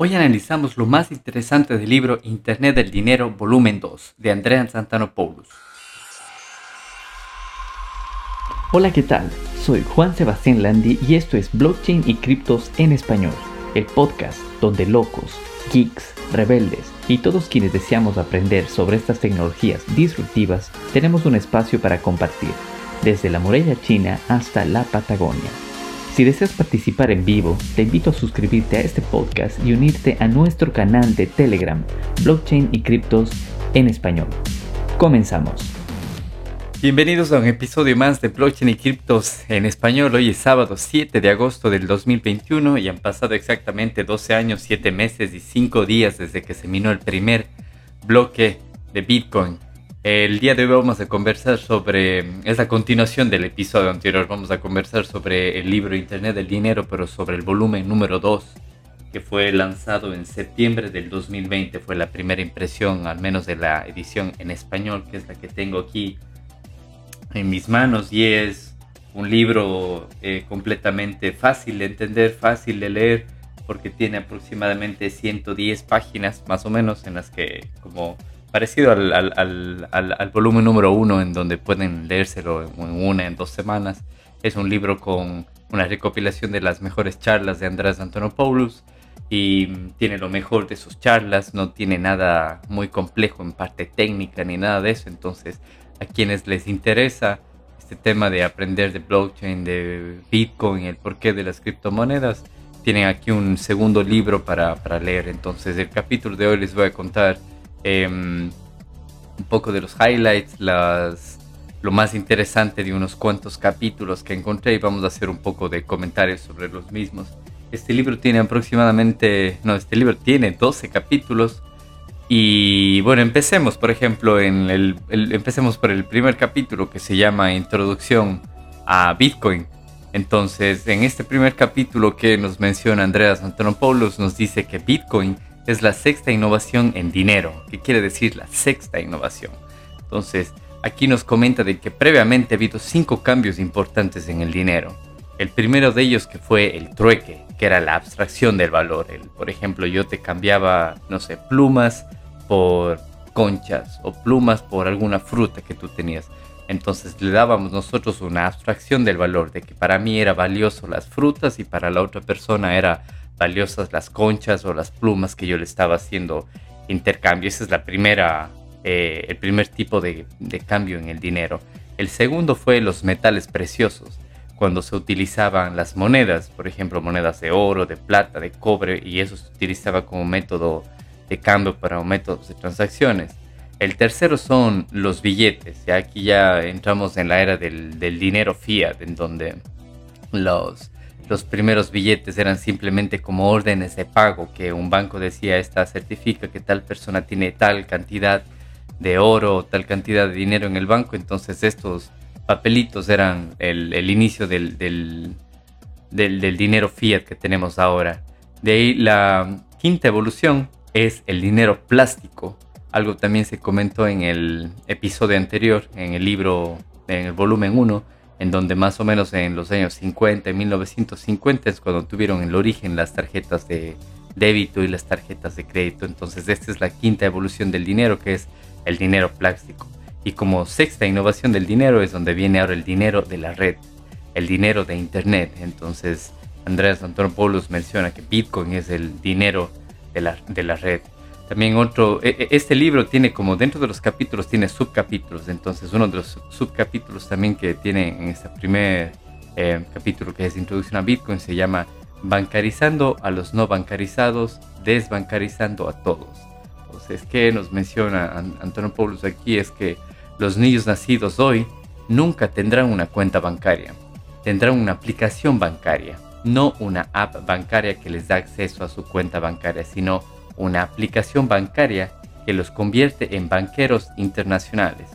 Hoy analizamos lo más interesante del libro Internet del Dinero, volumen 2, de Andrea Santanopoulos. Hola, ¿qué tal? Soy Juan Sebastián Landi y esto es Blockchain y Criptos en Español, el podcast donde locos, geeks, rebeldes y todos quienes deseamos aprender sobre estas tecnologías disruptivas tenemos un espacio para compartir, desde la muralla china hasta la Patagonia. Si deseas participar en vivo, te invito a suscribirte a este podcast y unirte a nuestro canal de Telegram, Blockchain y Criptos en Español. Comenzamos. Bienvenidos a un episodio más de Blockchain y Criptos en Español. Hoy es sábado 7 de agosto del 2021 y han pasado exactamente 12 años, 7 meses y 5 días desde que se minó el primer bloque de Bitcoin el día de hoy vamos a conversar sobre, es la continuación del episodio anterior, vamos a conversar sobre el libro Internet del Dinero, pero sobre el volumen número 2, que fue lanzado en septiembre del 2020, fue la primera impresión, al menos de la edición en español, que es la que tengo aquí en mis manos, y es un libro eh, completamente fácil de entender, fácil de leer, porque tiene aproximadamente 110 páginas, más o menos, en las que como parecido al, al, al, al, volumen número uno, en donde pueden leérselo en una, en dos semanas. Es un libro con una recopilación de las mejores charlas de Andrés Antonopoulos y tiene lo mejor de sus charlas, no tiene nada muy complejo en parte técnica ni nada de eso. Entonces, a quienes les interesa este tema de aprender de blockchain, de Bitcoin, el porqué de las criptomonedas, tienen aquí un segundo libro para, para leer. Entonces, el capítulo de hoy les voy a contar Em, un poco de los highlights, las, lo más interesante de unos cuantos capítulos que encontré y vamos a hacer un poco de comentarios sobre los mismos. Este libro tiene aproximadamente, no, este libro tiene 12 capítulos y bueno, empecemos, por ejemplo, en el, empecemos por el primer capítulo que se llama Introducción a Bitcoin. Entonces, en este primer capítulo que nos menciona Andreas Antonopoulos, nos dice que Bitcoin es la sexta innovación en dinero. ¿Qué quiere decir la sexta innovación? Entonces, aquí nos comenta de que previamente ha habido cinco cambios importantes en el dinero. El primero de ellos que fue el trueque, que era la abstracción del valor. El, por ejemplo, yo te cambiaba, no sé, plumas por conchas o plumas por alguna fruta que tú tenías. Entonces le dábamos nosotros una abstracción del valor, de que para mí era valioso las frutas y para la otra persona era valiosas las conchas o las plumas que yo le estaba haciendo intercambio. Ese es la primera, eh, el primer tipo de, de, cambio en el dinero. El segundo fue los metales preciosos, cuando se utilizaban las monedas, por ejemplo, monedas de oro, de plata, de cobre, y eso se utilizaba como método de cambio para métodos de transacciones. El tercero son los billetes. Ya aquí ya entramos en la era del, del dinero fiat, en donde los, los primeros billetes eran simplemente como órdenes de pago, que un banco decía, esta certifica que tal persona tiene tal cantidad de oro, tal cantidad de dinero en el banco, entonces estos papelitos eran el, inicio del, del, del, dinero fiat que tenemos ahora. De ahí la quinta evolución es el dinero plástico. Algo también se comentó en el episodio anterior, en el libro, en el volumen 1, en donde más o menos en los años 50, 1950 es cuando tuvieron el origen las tarjetas de débito y las tarjetas de crédito. Entonces esta es la quinta evolución del dinero, que es el dinero plástico. Y como sexta innovación del dinero es donde viene ahora el dinero de la red, el dinero de Internet. Entonces Andrés Antonopoulos menciona que Bitcoin es el dinero de la, de la red. También otro, e, e, este libro tiene como dentro de los capítulos tiene subcapítulos, entonces uno de los subcapítulos también que tiene en este primer eh, capítulo que es Introducción a Bitcoin se llama Bancarizando a los no bancarizados, desbancarizando a todos. Entonces, ¿qué nos menciona Antonio Paulus aquí? Es que los niños nacidos hoy nunca tendrán una cuenta bancaria, tendrán una aplicación bancaria, no una app bancaria que les da acceso a su cuenta bancaria, sino una aplicación bancaria que los convierte en banqueros internacionales.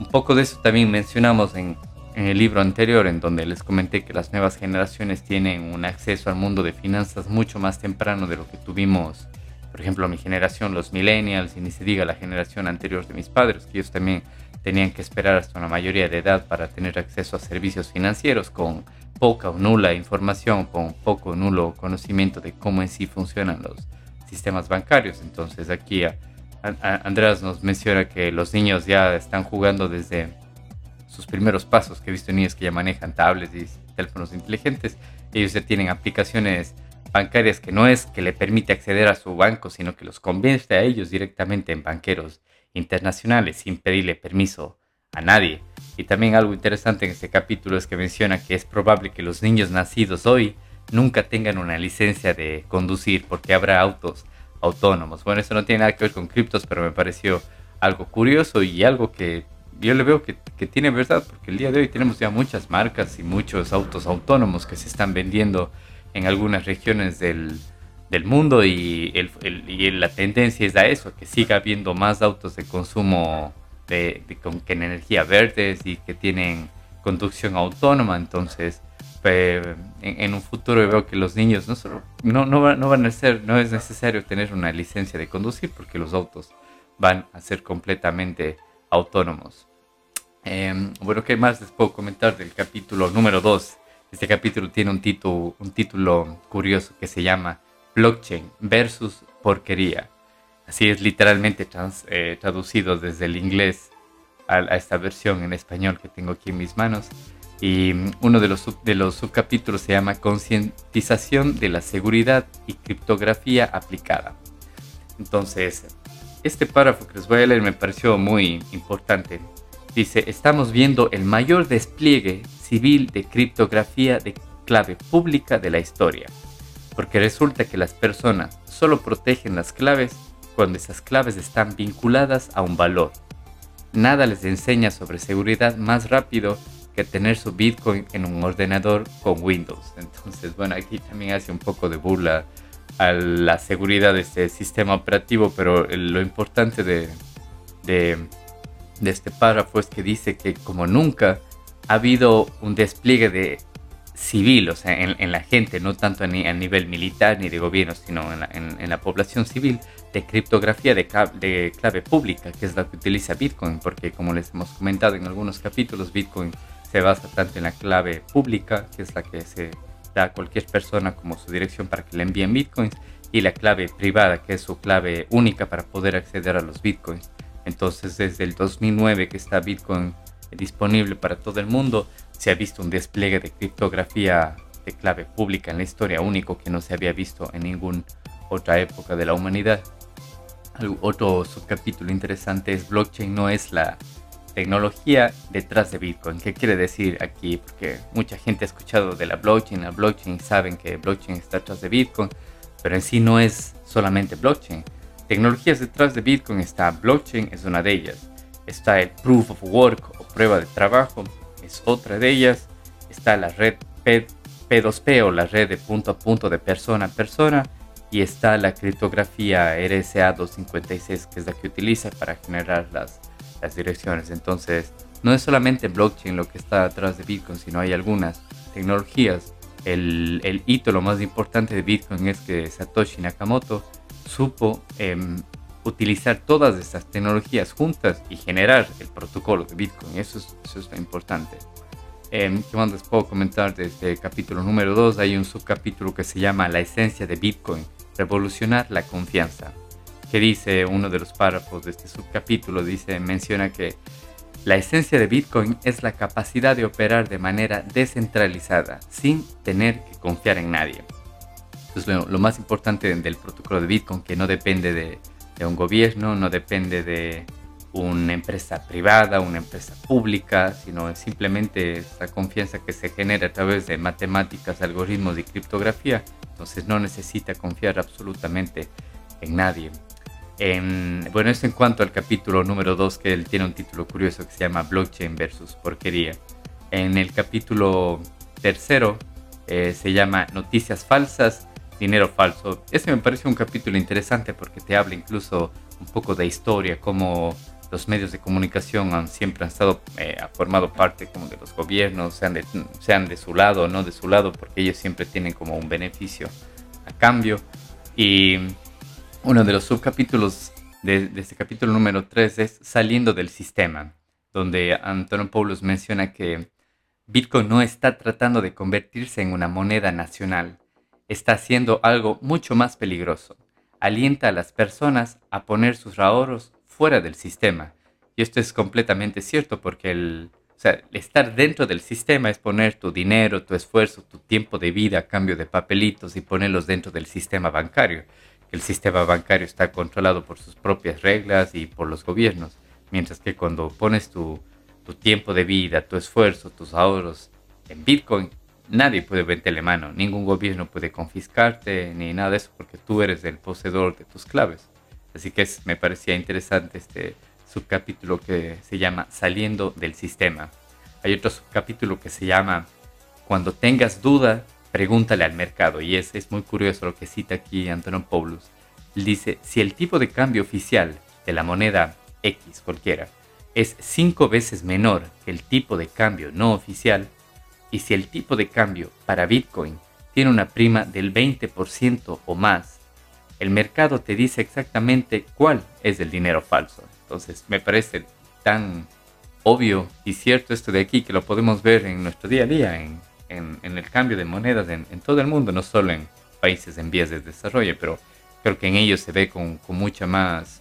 Un poco de eso también mencionamos en, el libro anterior, en donde les comenté que las nuevas generaciones tienen un acceso al mundo de finanzas mucho más temprano de lo que tuvimos, por ejemplo, mi generación, los millennials, y ni se diga la generación anterior de mis padres, que ellos también tenían que esperar hasta una mayoría de edad para tener acceso a servicios financieros con poca o nula información, con poco o nulo conocimiento de cómo en sí funcionan los sistemas bancarios. Entonces aquí Andrés nos menciona que los niños ya están jugando desde sus primeros pasos, que he visto niños que ya manejan tablets y teléfonos inteligentes. Ellos ya tienen aplicaciones bancarias que no es que le permite acceder a su banco, sino que los convierte a ellos directamente en banqueros internacionales sin pedirle permiso a nadie. Y también algo interesante en este capítulo es que menciona que es probable que los niños nacidos hoy nunca tengan una licencia de conducir porque habrá autos autónomos. Bueno, eso no tiene nada que ver con criptos, pero me pareció algo curioso y algo que yo le veo que, tiene verdad, porque el día de hoy tenemos ya muchas marcas y muchos autos autónomos que se están vendiendo en algunas regiones del, mundo y, la tendencia es a eso, que siga habiendo más autos de consumo de, con, energía verdes y que tienen conducción autónoma. Entonces, en, un futuro veo que los niños no, solo, no, no, van a ser, no es necesario tener una licencia de conducir porque los autos van a ser completamente autónomos. Em, bueno, ¿qué más les puedo comentar del capítulo número 2? Este capítulo tiene un título, un título curioso que se llama Blockchain versus porquería. Así es literalmente eh, traducido desde el inglés a, esta versión en español que tengo aquí en mis manos. Y uno de los, de los subcapítulos se llama Concientización de la seguridad y criptografía aplicada. Entonces, este párrafo que les voy a leer me pareció muy importante. Dice, estamos viendo el mayor despliegue civil de criptografía de clave pública de la historia, porque resulta que las personas solo protegen las claves cuando esas claves están vinculadas a un valor. Nada les enseña sobre seguridad más rápido que tener su Bitcoin en un ordenador con Windows. Entonces, bueno, aquí también hace un poco de burla a la seguridad de este sistema operativo, pero lo importante de, de, este párrafo es que dice que como nunca ha habido un despliegue de civil, o sea, en, la gente, no tanto a, nivel militar ni de gobierno, sino en la, población civil, de criptografía de, clave pública, que es la que utiliza Bitcoin, porque como les hemos comentado en algunos capítulos, Bitcoin se basa tanto en la clave pública, que es la que se da a cualquier persona como su dirección para que le envíen bitcoins, y la clave privada, que es su clave única para poder acceder a los bitcoins. Entonces, desde el 2009 que está Bitcoin disponible para todo el mundo, se ha visto un despliegue de criptografía de clave pública en la historia único que no se había visto en ninguna otra época de la humanidad. Otro subcapítulo interesante es blockchain no es la tecnología detrás de Bitcoin. ¿Qué quiere decir aquí? Porque mucha gente ha escuchado de la blockchain, la blockchain, saben que blockchain está detrás de Bitcoin, pero en sí no es solamente blockchain. Tecnologías detrás de Bitcoin está blockchain, es una de ellas. Está el proof of work o prueba de trabajo, es otra de ellas. Está la red P, P2P o la red de punto a punto de persona a persona. Y está la criptografía RSA256, que es la que utiliza para generar las las direcciones. Entonces, no es solamente blockchain lo que está detrás de Bitcoin, sino hay algunas tecnologías. El, el hito, lo más importante de Bitcoin es que Satoshi Nakamoto supo em, utilizar todas estas tecnologías juntas y generar el protocolo de Bitcoin. Eso es, eso es lo importante. Eh, ¿Qué más les puedo comentar desde el capítulo número 2? Hay un subcapítulo que se llama La esencia de Bitcoin, revolucionar la confianza que dice uno de los párrafos de este subcapítulo, dice, menciona que la esencia de Bitcoin es la capacidad de operar de manera descentralizada, sin tener que confiar en nadie. Entonces, lo, más importante del protocolo de Bitcoin, que no depende de, de un gobierno, no depende de una empresa privada, una empresa pública, sino simplemente esa confianza que se genera a través de matemáticas, algoritmos y criptografía. Entonces no necesita confiar absolutamente en nadie bueno, esto en cuanto al capítulo número 2, que él tiene un título curioso que se llama Blockchain versus Porquería. En el capítulo tercero eh, se llama Noticias falsas, dinero falso. Este me parece un capítulo interesante porque te habla incluso un poco de historia, cómo los medios de comunicación han, siempre han estado, eh, formado parte como de los gobiernos, sean de, sean de su lado o no de su lado, porque ellos siempre tienen como un beneficio a cambio. Y uno de los subcapítulos de, este capítulo número 3 es Saliendo del sistema, donde Antonio Paulus menciona que Bitcoin no está tratando de convertirse en una moneda nacional, está haciendo algo mucho más peligroso. alienta a las personas a poner sus ahorros fuera del sistema. Y esto es completamente cierto porque el, estar dentro del sistema es poner tu dinero, tu esfuerzo, tu tiempo de vida a cambio de papelitos y ponerlos dentro del sistema bancario. El sistema bancario está controlado por sus propias reglas y por los gobiernos, mientras que cuando pones tu, tu tiempo de vida, tu esfuerzo, tus ahorros en Bitcoin, nadie puede la mano, ningún gobierno puede confiscarte ni nada de eso porque tú eres el poseedor de tus claves. Así que me parecía interesante este subcapítulo que se llama Saliendo del sistema. Hay otro subcapítulo que se llama Cuando tengas duda, pregúntale al mercado. Y es, es muy curioso lo que cita aquí Antonio Paulus. Dice, si el tipo de cambio oficial de la moneda X cualquiera es cinco veces menor que el tipo de cambio no oficial, y si el tipo de cambio para Bitcoin tiene una prima del 20% o más, el mercado te dice exactamente cuál es el dinero falso. Entonces me parece tan obvio y cierto esto de aquí que lo podemos ver en nuestro día a día, el cambio de monedas en, todo el mundo, no solo en países en vías de desarrollo, pero creo que en ellos se ve con, con mucha más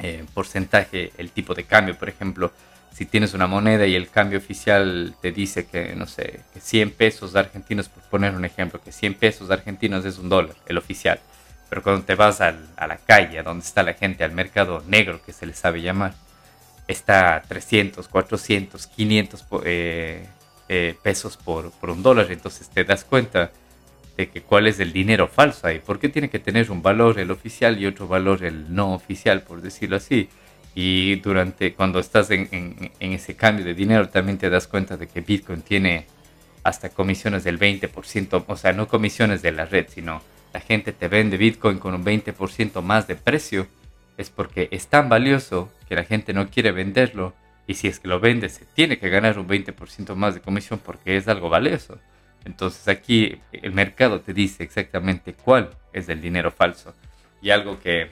eh, porcentaje el tipo de cambio. Por ejemplo, si tienes una moneda y el cambio oficial te dice que, no sé, que 100 pesos argentinos, por poner un ejemplo, que 100 pesos argentinos es un dólar, el oficial. Pero cuando te vas a la calle, donde está la gente, al mercado negro, que se le sabe llamar, está 300, 400, 500 pesos por, por un dólar. Entonces te das cuenta de que cuál es el dinero falso ahí. ¿Por qué tiene que tener un valor el oficial y otro valor el no oficial, por decirlo así? Y durante, cuando estás en, en, ese cambio de dinero, también te das cuenta de que Bitcoin tiene hasta comisiones del 20%, o sea, no comisiones de la red, sino la gente te vende Bitcoin con un 20% más de precio, es porque es tan valioso que la gente no quiere venderlo y si es que lo vende se tiene que ganar un 20% más de comisión porque es algo valioso. Entonces aquí el mercado te dice exactamente cuál es el dinero falso. Y algo que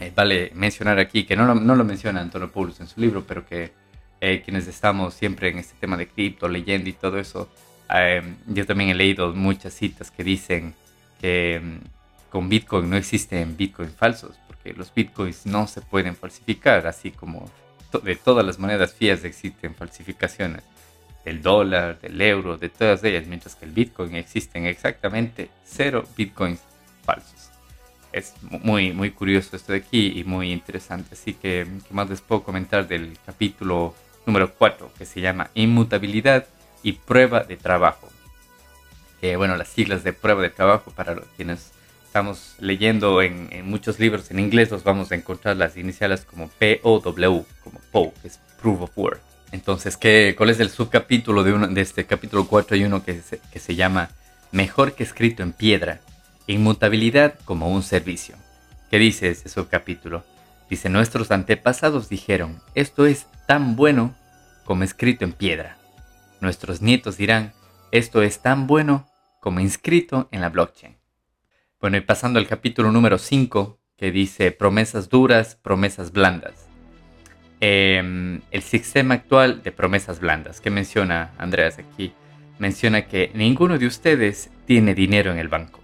eh, vale mencionar aquí, que no, no, lo menciona Antonio Poulos en su libro, pero que eh, quienes estamos siempre en este tema de cripto, leyendo y todo eso, eh, yo también he leído muchas citas que dicen que mm, con Bitcoin no existen Bitcoins falsos, porque los Bitcoins no se pueden falsificar, así como de todas las monedas fías existen falsificaciones, del dólar, del euro, de todas ellas, mientras que el Bitcoin existen exactamente cero Bitcoins falsos es muy, muy curioso esto de aquí y muy interesante. Así que, ¿qué más les puedo comentar del capítulo número 4 que se llama Inmutabilidad y Prueba de Trabajo? Bueno, las siglas de prueba de trabajo para quienes estamos leyendo en, muchos libros en inglés, los vamos a encontrar las iniciales como POW, como PO, que es Proof of Work. Entonces, ¿qué, ¿cuál es el subcapítulo de, este capítulo 4 y 1 que que se llama Mejor que escrito en piedra? Inmutabilidad como un servicio. ¿Qué dice ese subcapítulo? Dice, nuestros antepasados dijeron, esto es tan bueno como escrito en piedra. Nuestros nietos dirán, esto es tan bueno como inscrito en la blockchain. Bueno, y pasando al capítulo número 5, que dice promesas duras, promesas blandas. Em, el sistema actual de promesas blandas, que menciona Andreas aquí, menciona que ninguno de ustedes tiene dinero en el banco.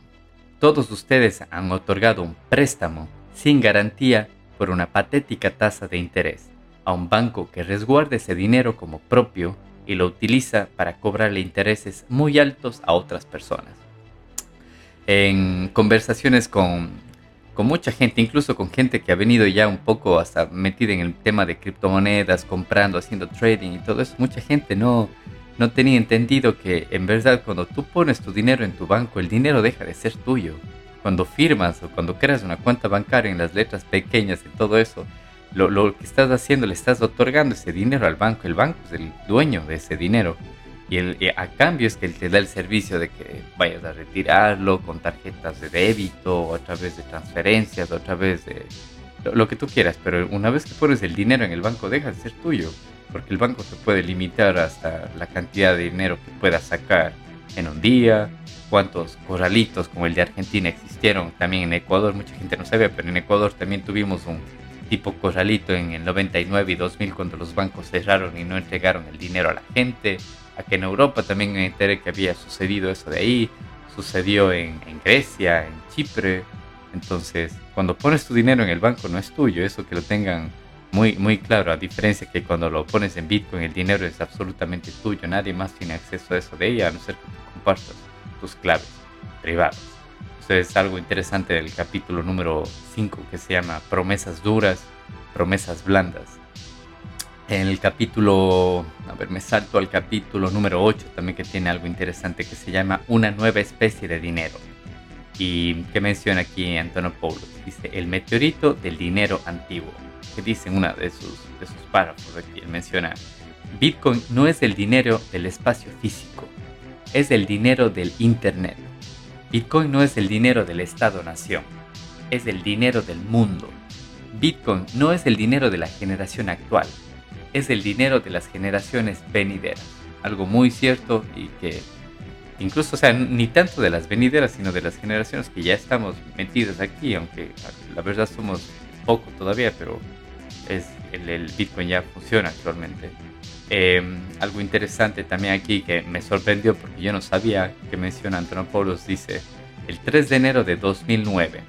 Todos ustedes han otorgado un préstamo sin garantía por una patética tasa de interés a un banco que resguarda ese dinero como propio y lo utiliza para cobrarle intereses muy altos a otras personas. En conversaciones con, mucha gente, incluso con gente que ha venido ya un poco hasta metida en el tema de criptomonedas, comprando, haciendo trading y todo eso, mucha gente no, no tenía entendido que en verdad cuando tú pones tu dinero en tu banco, el dinero deja de ser tuyo. Cuando firmas o cuando creas una cuenta bancaria en las letras pequeñas y todo eso, lo, que estás haciendo, le estás otorgando ese dinero al banco. El banco es el dueño de ese dinero. Y, el, a cambio es que él te da el servicio de que vayas a retirarlo con tarjetas de débito, o a través de transferencias, o a través de lo, que tú quieras. Pero una vez que pones el dinero en el banco, deja de ser tuyo porque el banco se puede limitar hasta la cantidad de dinero que pueda sacar en un día, cuántos corralitos como el de Argentina existieron también en Ecuador, mucha gente no sabía, pero en Ecuador también tuvimos un tipo corralito en el 99 y 2000 cuando los bancos cerraron y no entregaron el dinero a la gente. Aquí en Europa también me enteré que había sucedido eso de ahí, sucedió en, Grecia, en Chipre, Entonces, cuando pones tu dinero en el banco no es tuyo, eso que lo tengan muy, muy claro, a diferencia que cuando lo pones en Bitcoin el dinero es absolutamente tuyo, nadie más tiene acceso a eso de ella, a no ser que compartas tus claves privadas. Eso es algo interesante del capítulo número 5 que se llama Promesas duras, promesas blandas. En el capítulo, a ver, me salto al capítulo número 8 también que tiene algo interesante que se llama Una nueva especie de dinero. Y que menciona aquí Antonio Paulo. Dice, el meteorito del dinero antiguo que dice en una de sus, de sus párrafos aquí, él menciona, Bitcoin no es el dinero del espacio físico, es el dinero del Internet. Bitcoin no es el dinero del Estado-nación, es el dinero del mundo. Bitcoin no es el dinero de la generación actual, es el dinero de las generaciones venideras. Algo muy cierto y que incluso, o sea, ni tanto de las venideras, sino de las generaciones que ya estamos metidas aquí, aunque la verdad somos poco todavía, pero es el, Bitcoin ya funciona actualmente. Em, algo interesante también aquí que me sorprendió porque yo no sabía que menciona Antonopoulos dice, el 3 de enero de 2009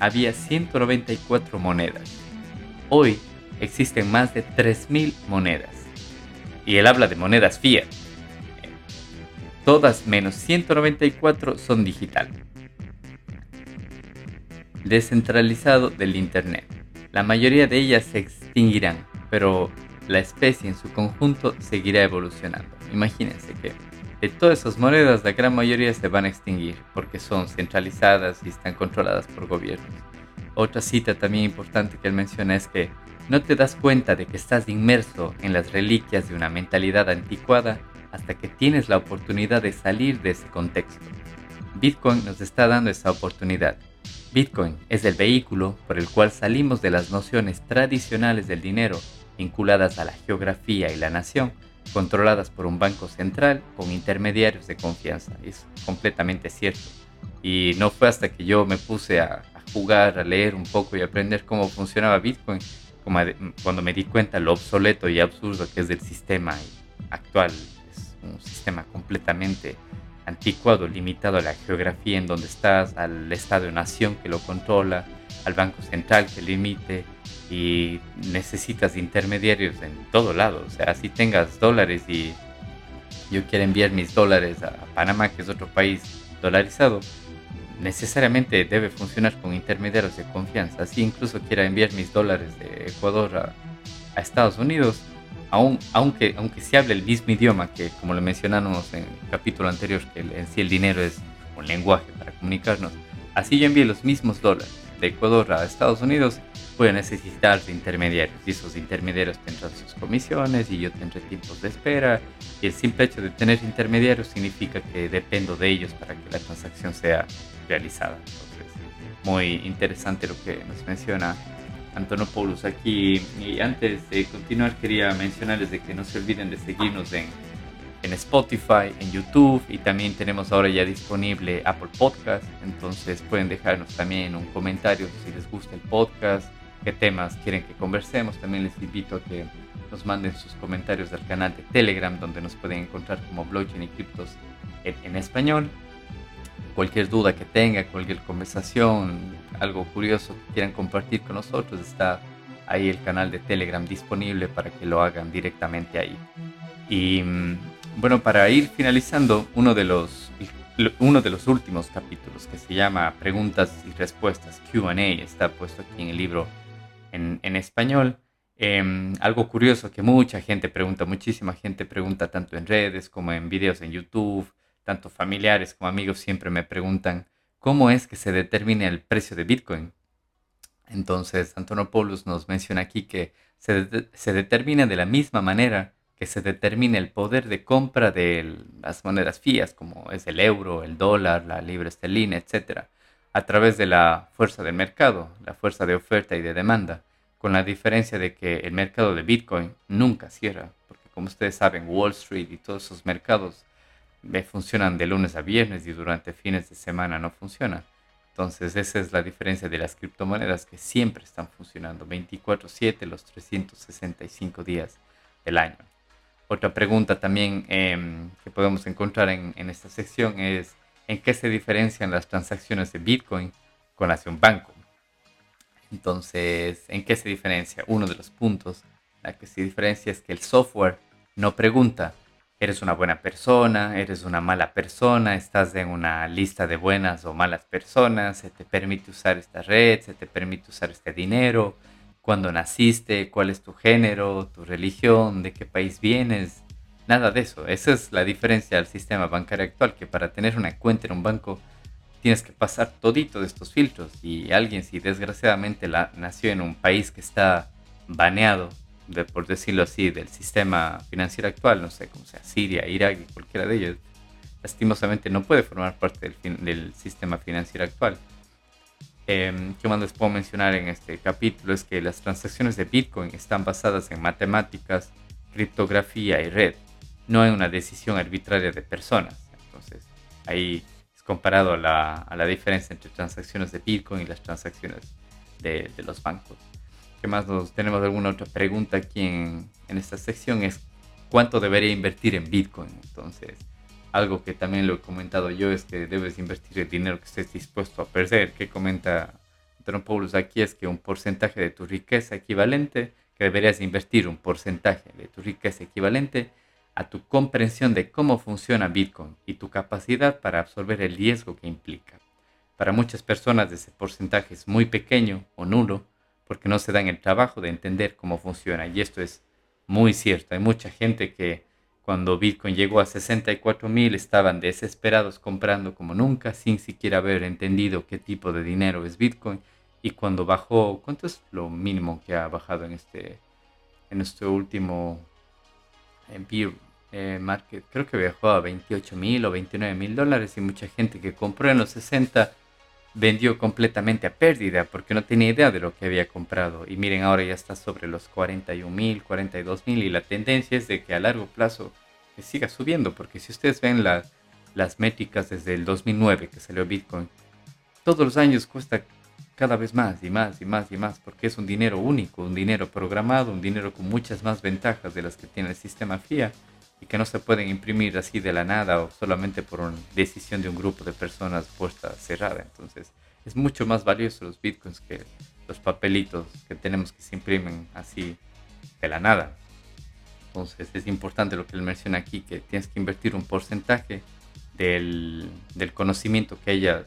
había 194 monedas. Hoy existen más de 3.000 monedas. Y él habla de monedas fiat. Todas menos 194 son digital. Descentralizado del Internet. La mayoría de ellas se extinguirán, pero la especie en su conjunto seguirá evolucionando. Imagínense que de todas esas monedas la gran mayoría se van a extinguir porque son centralizadas y están controladas por gobiernos. Otra cita también importante que él menciona es que no te das cuenta de que estás inmerso en las reliquias de una mentalidad anticuada hasta que tienes la oportunidad de salir de ese contexto. Bitcoin nos está dando esa oportunidad Bitcoin es el vehículo por el cual salimos de las nociones tradicionales del dinero vinculadas a la geografía y la nación, controladas por un banco central con intermediarios de confianza. Es completamente cierto. Y no fue hasta que yo me puse a, jugar, a leer un poco y aprender cómo funcionaba Bitcoin, como cuando me di cuenta lo obsoleto y absurdo que es del sistema actual. Es un sistema completamente anticuado, limitado a la geografía en donde estás, al Estado-nación que lo controla, al Banco Central que limite y necesitas intermediarios en todo lado. O sea, si tengas dólares y yo quiero enviar mis dólares a Panamá, que es otro país dolarizado, necesariamente debe funcionar con intermediarios de confianza. Si incluso quiera enviar mis dólares de Ecuador a, Estados Unidos, aunque, aunque se hable el mismo idioma, que como lo mencionamos en el capítulo anterior, que en sí el dinero es un lenguaje para comunicarnos, así yo envíe los mismos dólares de Ecuador a Estados Unidos, voy a necesitar de intermediarios y esos intermediarios tendrán sus comisiones y yo tendré tiempos de espera y el simple hecho de tener intermediarios significa que dependo de ellos para que la transacción sea realizada. Entonces, muy interesante lo que nos menciona Antonopoulos aquí. Y antes de continuar quería mencionarles de que no se olviden de seguirnos en, en Spotify, en YouTube y también tenemos ahora ya disponible Apple Podcast. Entonces pueden dejarnos también un comentario si les gusta el podcast, qué temas quieren que conversemos. También les invito a que nos manden sus comentarios del canal de Telegram donde nos pueden encontrar como Blockchain y Criptos en, en español cualquier duda que tenga, cualquier conversación, algo curioso que quieran compartir con nosotros, está ahí el canal de Telegram disponible para que lo hagan directamente ahí. Y mm, bueno, para ir finalizando, uno de los, uno de los últimos capítulos que se llama Preguntas y Respuestas, QA, está puesto aquí en el libro en, en español. Em, algo curioso que mucha gente pregunta, muchísima gente pregunta tanto en redes como en videos en YouTube tanto familiares como amigos siempre me preguntan cómo es que se determina el precio de Bitcoin. Entonces, Antonopoulos nos menciona aquí que se, se determina de la misma manera que se determina el poder de compra de las monedas fías, como es el euro, el dólar, la libra esterlina, etc., a través de la fuerza del mercado, la fuerza de oferta y de demanda, con la diferencia de que el mercado de Bitcoin nunca cierra, porque como ustedes saben, Wall Street y todos esos mercados funcionan de lunes a viernes y durante fines de semana no funcionan. Entonces esa es la diferencia de las criptomonedas que siempre están funcionando 24/7 los 365 días del año. Otra pregunta también em, que podemos encontrar en, en, esta sección es en qué se diferencian las transacciones de Bitcoin con las de un banco. Entonces, ¿en qué se diferencia? Uno de los puntos, la que se diferencia es que el software no pregunta, ¿eres una buena persona? ¿Eres una mala persona? ¿Estás en una lista de buenas o malas personas? ¿Se te permite usar esta red? ¿Se te permite usar este dinero? ¿Cuándo naciste? ¿Cuál es tu género? ¿Tu religión? ¿De qué país vienes? Nada de eso. Esa es la diferencia del sistema bancario actual, que para tener una cuenta en un banco tienes que pasar todito de estos filtros. Y alguien, si desgraciadamente la, nació en un país que está baneado, por decirlo así, del sistema financiero actual, no sé, como sea Siria, Irak cualquiera de ellos, lastimosamente no puede formar parte del sistema financiero actual. Eh, ¿Qué más les puedo mencionar en este capítulo? Es que las transacciones de Bitcoin están basadas en matemáticas, criptografía y red. No hay una decisión arbitraria de personas. Entonces, ahí comparado a la, a la, diferencia entre transacciones de Bitcoin y las transacciones de, de los bancos. ¿Qué más nos tenemos alguna otra pregunta aquí en, en, esta sección? Es cuánto debería invertir en Bitcoin. Entonces, algo que también lo he comentado yo es que debes invertir el dinero que estés dispuesto a perder. ¿Qué comenta Paulus aquí? Es que un porcentaje de tu riqueza equivalente, que deberías invertir un porcentaje de tu riqueza equivalente a tu comprensión de cómo funciona Bitcoin y tu capacidad para absorber el riesgo que implica. Para muchas personas ese porcentaje es muy pequeño o nulo porque no se dan el trabajo de entender cómo funciona y esto es muy cierto. Hay mucha gente que cuando Bitcoin llegó a 64 mil estaban desesperados comprando como nunca sin siquiera haber entendido qué tipo de dinero es Bitcoin. Y cuando bajó, ¿cuánto es lo mínimo que ha bajado en este en este último en eh, market, creo que viajó a 28 mil o 29 mil dólares y mucha gente que compró en los 60 vendió completamente a pérdida porque no tenía idea de lo que había comprado. Y miren, ahora ya está sobre los 41 mil, 42 mil y la tendencia es de que a largo plazo siga subiendo porque si ustedes ven las métricas desde el 2009 que salió Bitcoin, todos los años cuesta cada vez más y más y más y más porque es un dinero único, un dinero programado, un dinero con muchas más ventajas de las que tiene el sistema FIA y que no se pueden imprimir así de la nada o solamente por una decisión de un grupo de personas puesta cerrada. Entonces es mucho más valioso los bitcoins que los papelitos que tenemos que se imprimen así de la nada. Entonces es importante lo que él menciona aquí, que tienes que invertir un porcentaje del, del conocimiento que hayas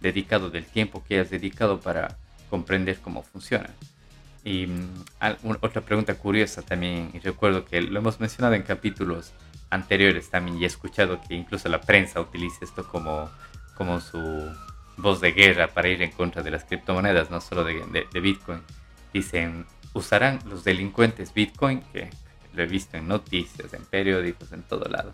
dedicado, del tiempo que hayas dedicado para comprender cómo funciona. Y mm, otra pregunta curiosa también, y recuerdo que lo hemos mencionado en capítulos anteriores también, y he escuchado que incluso la prensa utiliza esto como, como su voz de guerra para ir en contra de las criptomonedas, no solo de, de, Bitcoin. Dicen, usarán los delincuentes Bitcoin, que lo he visto en noticias, en periódicos, en todo lado.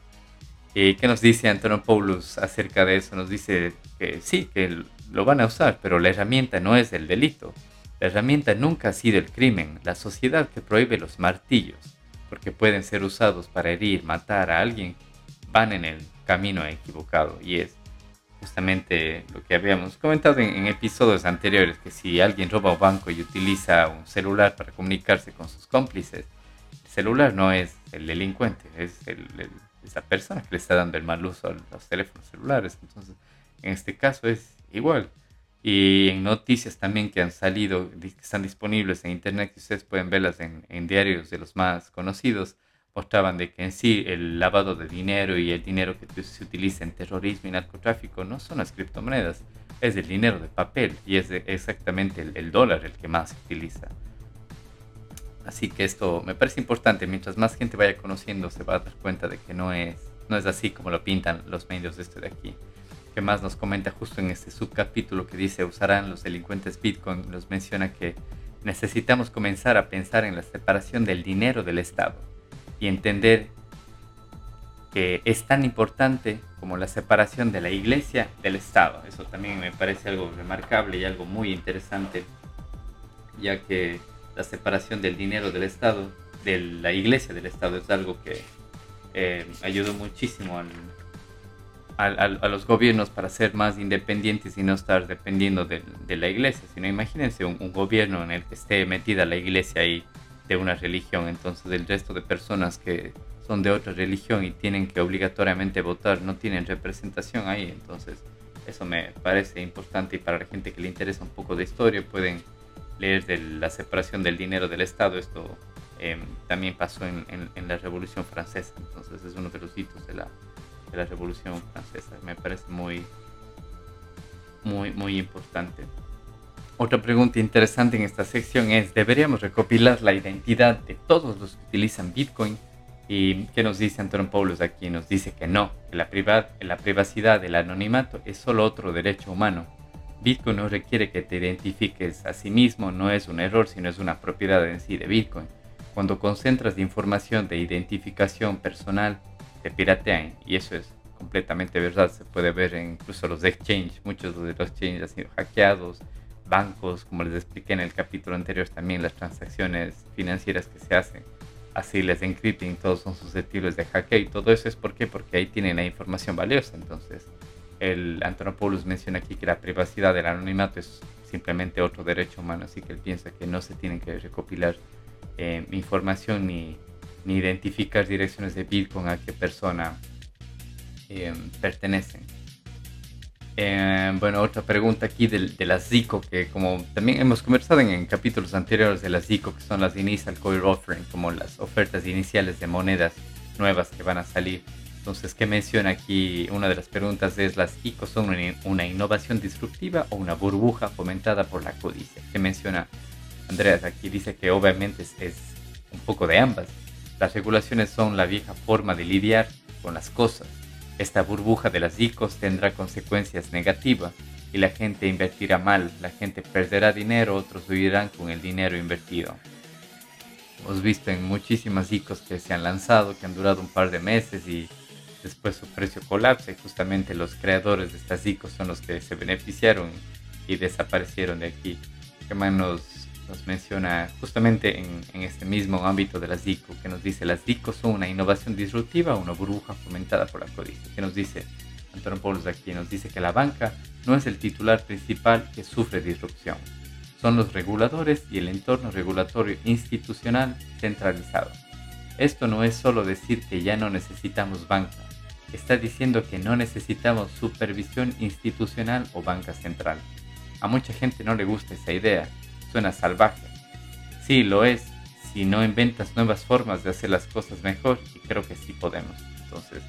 ¿Y qué nos dice Antonio Paulus acerca de eso? Nos dice que sí, que lo van a usar, pero la herramienta no es el delito. La herramienta nunca ha sido el crimen, la sociedad que prohíbe los martillos, porque pueden ser usados para herir, matar a alguien, van en el camino equivocado y es justamente lo que habíamos comentado en, episodios anteriores, que si alguien roba un banco y utiliza un celular para comunicarse con sus cómplices, el celular no es el delincuente, es esa persona que le está dando el mal uso a los teléfonos celulares. Entonces, en este caso es igual. Y en noticias también que han salido, que están disponibles en internet, que ustedes pueden verlas en, diarios de los más conocidos, mostraban de que en sí el lavado de dinero y el dinero que se utiliza en terrorismo y narcotráfico no son las criptomonedas, es el dinero de papel y es exactamente el, el, dólar el que más se utiliza. Así que esto me parece importante, mientras más gente vaya conociendo se va a dar cuenta de que no es, no es así como lo pintan los medios de esto de aquí que más nos comenta justo en este subcapítulo que dice usarán los delincuentes Bitcoin, nos menciona que necesitamos comenzar a pensar en la separación del dinero del Estado y entender que es tan importante como la separación de la iglesia del Estado. Eso también me parece algo remarcable y algo muy interesante, ya que la separación del dinero del Estado, de la iglesia del Estado, es algo que eh, ayudó muchísimo al a, los gobiernos para ser más independientes y no estar dependiendo de, la iglesia, sino imagínense un, gobierno en el que esté metida la iglesia ahí de una religión, entonces el resto de personas que son de otra religión y tienen que obligatoriamente votar no tienen representación ahí, entonces eso me parece importante y para la gente que le interesa un poco de historia pueden leer de la separación del dinero del Estado. Esto em, también pasó en, la Revolución Francesa, entonces es uno de los hitos de la, de la Revolución Francesa. Me parece muy, muy, muy importante. Otra pregunta interesante en esta sección es, ¿deberíamos recopilar la identidad de todos los que utilizan Bitcoin? ¿Y qué nos dice Antonio Paulus aquí? Nos dice que no, que la, la privacidad del anonimato es solo otro derecho humano. Bitcoin no requiere que te identifiques a sí mismo, no es un error, sino es una propiedad en sí de Bitcoin. Cuando concentras información de identificación personal, te piratean y eso es completamente verdad. Se puede ver en incluso los exchanges, muchos de los exchanges han sido hackeados, bancos, como les expliqué en el capítulo anterior, también las transacciones financieras que se hacen así les encrypting, todos son susceptibles de hackeo y todo eso es ¿por porque ahí tienen la información valiosa. Entonces, el Antonopoulos menciona aquí que la privacidad del anonimato es simplemente otro derecho humano, así que él piensa que no se tienen que recopilar eh, información ni, ni, identificar direcciones de Bitcoin a qué persona eh, pertenecen. Eh, bueno, otra pregunta aquí de, de, las ZICO, que como también hemos conversado en, capítulos anteriores de las ZICO, que son las Initial Coin Offering, como las ofertas iniciales de monedas nuevas que van a salir. Entonces, ¿qué menciona aquí? Una de las preguntas es, ¿las ICO son una, innovación disruptiva o una burbuja fomentada por la codicia? ¿Qué menciona Andreas? Aquí dice que obviamente es, es un poco de ambas. Las regulaciones son la vieja forma de lidiar con las cosas esta burbuja de las ICOs tendrá consecuencias negativas y la gente invertirá mal, la gente perderá dinero, otros huirán con el dinero invertido. Hemos visto en muchísimas ICOs que se han lanzado, que han durado un par de meses y después su precio colapsa y justamente los creadores de estas ICOs son los que se beneficiaron y desaparecieron de aquí. ¿Qué más nos menciona justamente en, este mismo ámbito de las DICO, que nos dice, las DICO son una innovación disruptiva, una burbuja fomentada por la codicia, que nos dice, Antonio Paulos aquí nos dice que la banca no es el titular principal que sufre disrupción, son los reguladores y el entorno regulatorio institucional centralizado. Esto no es solo decir que ya no necesitamos banca, está diciendo que no necesitamos supervisión institucional o banca central. A mucha gente no le gusta esa idea, suena salvaje. Sí, lo es, si no inventas nuevas formas de hacer las cosas mejor, y creo que sí podemos. Entonces,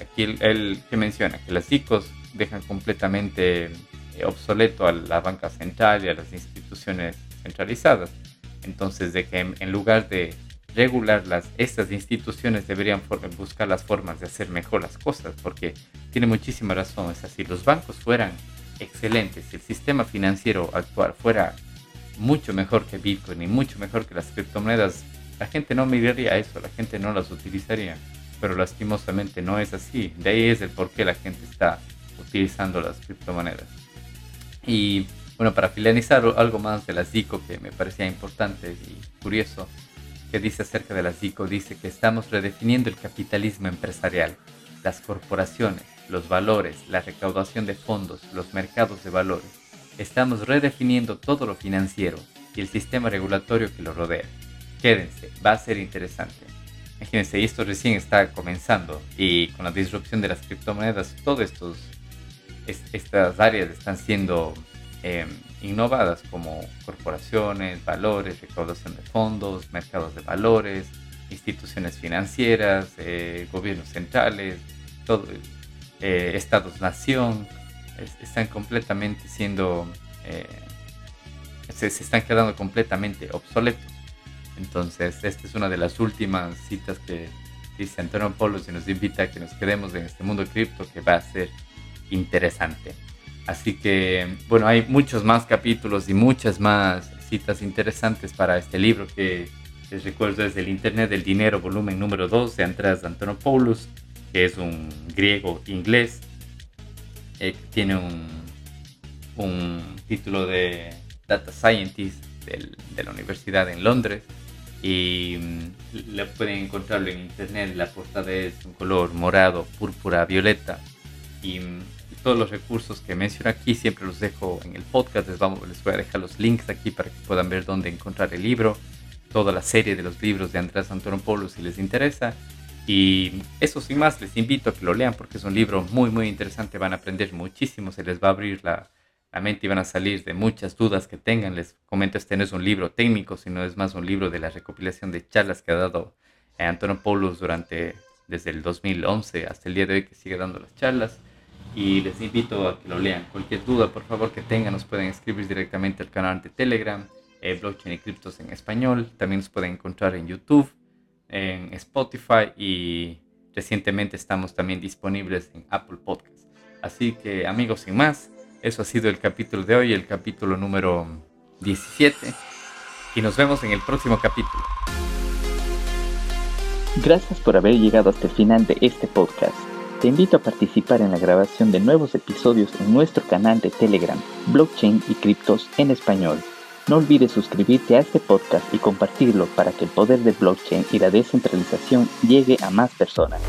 aquí él, que menciona que las ICOs dejan completamente eh, obsoleto a la banca central y a las instituciones centralizadas. Entonces, de en, lugar de regularlas, estas instituciones deberían buscar las formas de hacer mejor las cosas, porque tiene muchísima razón. Es así, los bancos fueran excelentes, si el sistema financiero actual fuera mucho mejor que Bitcoin y mucho mejor que las criptomonedas, la gente no miraría eso, la gente no las utilizaría. Pero lastimosamente no es así. De ahí es el por qué la gente está utilizando las criptomonedas. Y bueno, para finalizar algo más de las DICO que me parecía importante y curioso, que dice acerca de las DICO, dice que estamos redefiniendo el capitalismo empresarial, las corporaciones, los valores, la recaudación de fondos, los mercados de valores estamos redefiniendo todo lo financiero y el sistema regulatorio que lo rodea. Quédense, va a ser interesante. Imagínense, esto recién está comenzando y con la disrupción de las criptomonedas, todas estas áreas están siendo em, innovadas como corporaciones, valores, recaudación de fondos, mercados de valores, instituciones financieras, eh, gobiernos centrales, todo, eh, estados-nación, están completamente siendo, eh, se, están quedando completamente obsoletos. Entonces, esta es una de las últimas citas que dice Antonio Polo y nos invita a que nos quedemos en este mundo cripto que va a ser interesante. Así que, bueno, hay muchos más capítulos y muchas más citas interesantes para este libro que les recuerdo es el Internet del Dinero, volumen número 2 de Andrés Antonopoulos, que es un griego inglés eh, tiene un, título de Data Scientist de la Universidad en Londres y mm, le pueden encontrarlo en internet. La portada es un color morado, púrpura, violeta y mm, todos los recursos que menciono aquí siempre los dejo en el podcast. Les voy a dejar los links aquí para que puedan ver dónde encontrar el libro, toda la serie de los libros de Andrés Antonopoulos si les interesa. Y eso sin más, les invito a que lo lean porque es un libro muy, muy interesante. Van a aprender muchísimo, se les va a abrir la, la mente y van a salir de muchas dudas que tengan. Les comento, este no es un libro técnico, sino es más un libro de la recopilación de charlas que ha dado Antonio Paulus durante, desde el 2011 hasta el día de hoy que sigue dando las charlas. Y les invito a que lo lean. Cualquier duda, por favor, que tengan, nos pueden escribir directamente al canal de Telegram, eh, Blockchain y Criptos en español. También nos pueden encontrar en YouTube en Spotify y recientemente estamos también disponibles en Apple Podcasts. Así que amigos, sin más, eso ha sido el capítulo de hoy, el capítulo número 17. Y nos vemos en el próximo capítulo. Gracias por haber llegado hasta el final de este podcast. Te invito a participar en la grabación de nuevos episodios en nuestro canal de Telegram, Blockchain y Criptos en Español. No olvides suscribirte a este podcast y compartirlo para que el poder de blockchain y la descentralización llegue a más personas.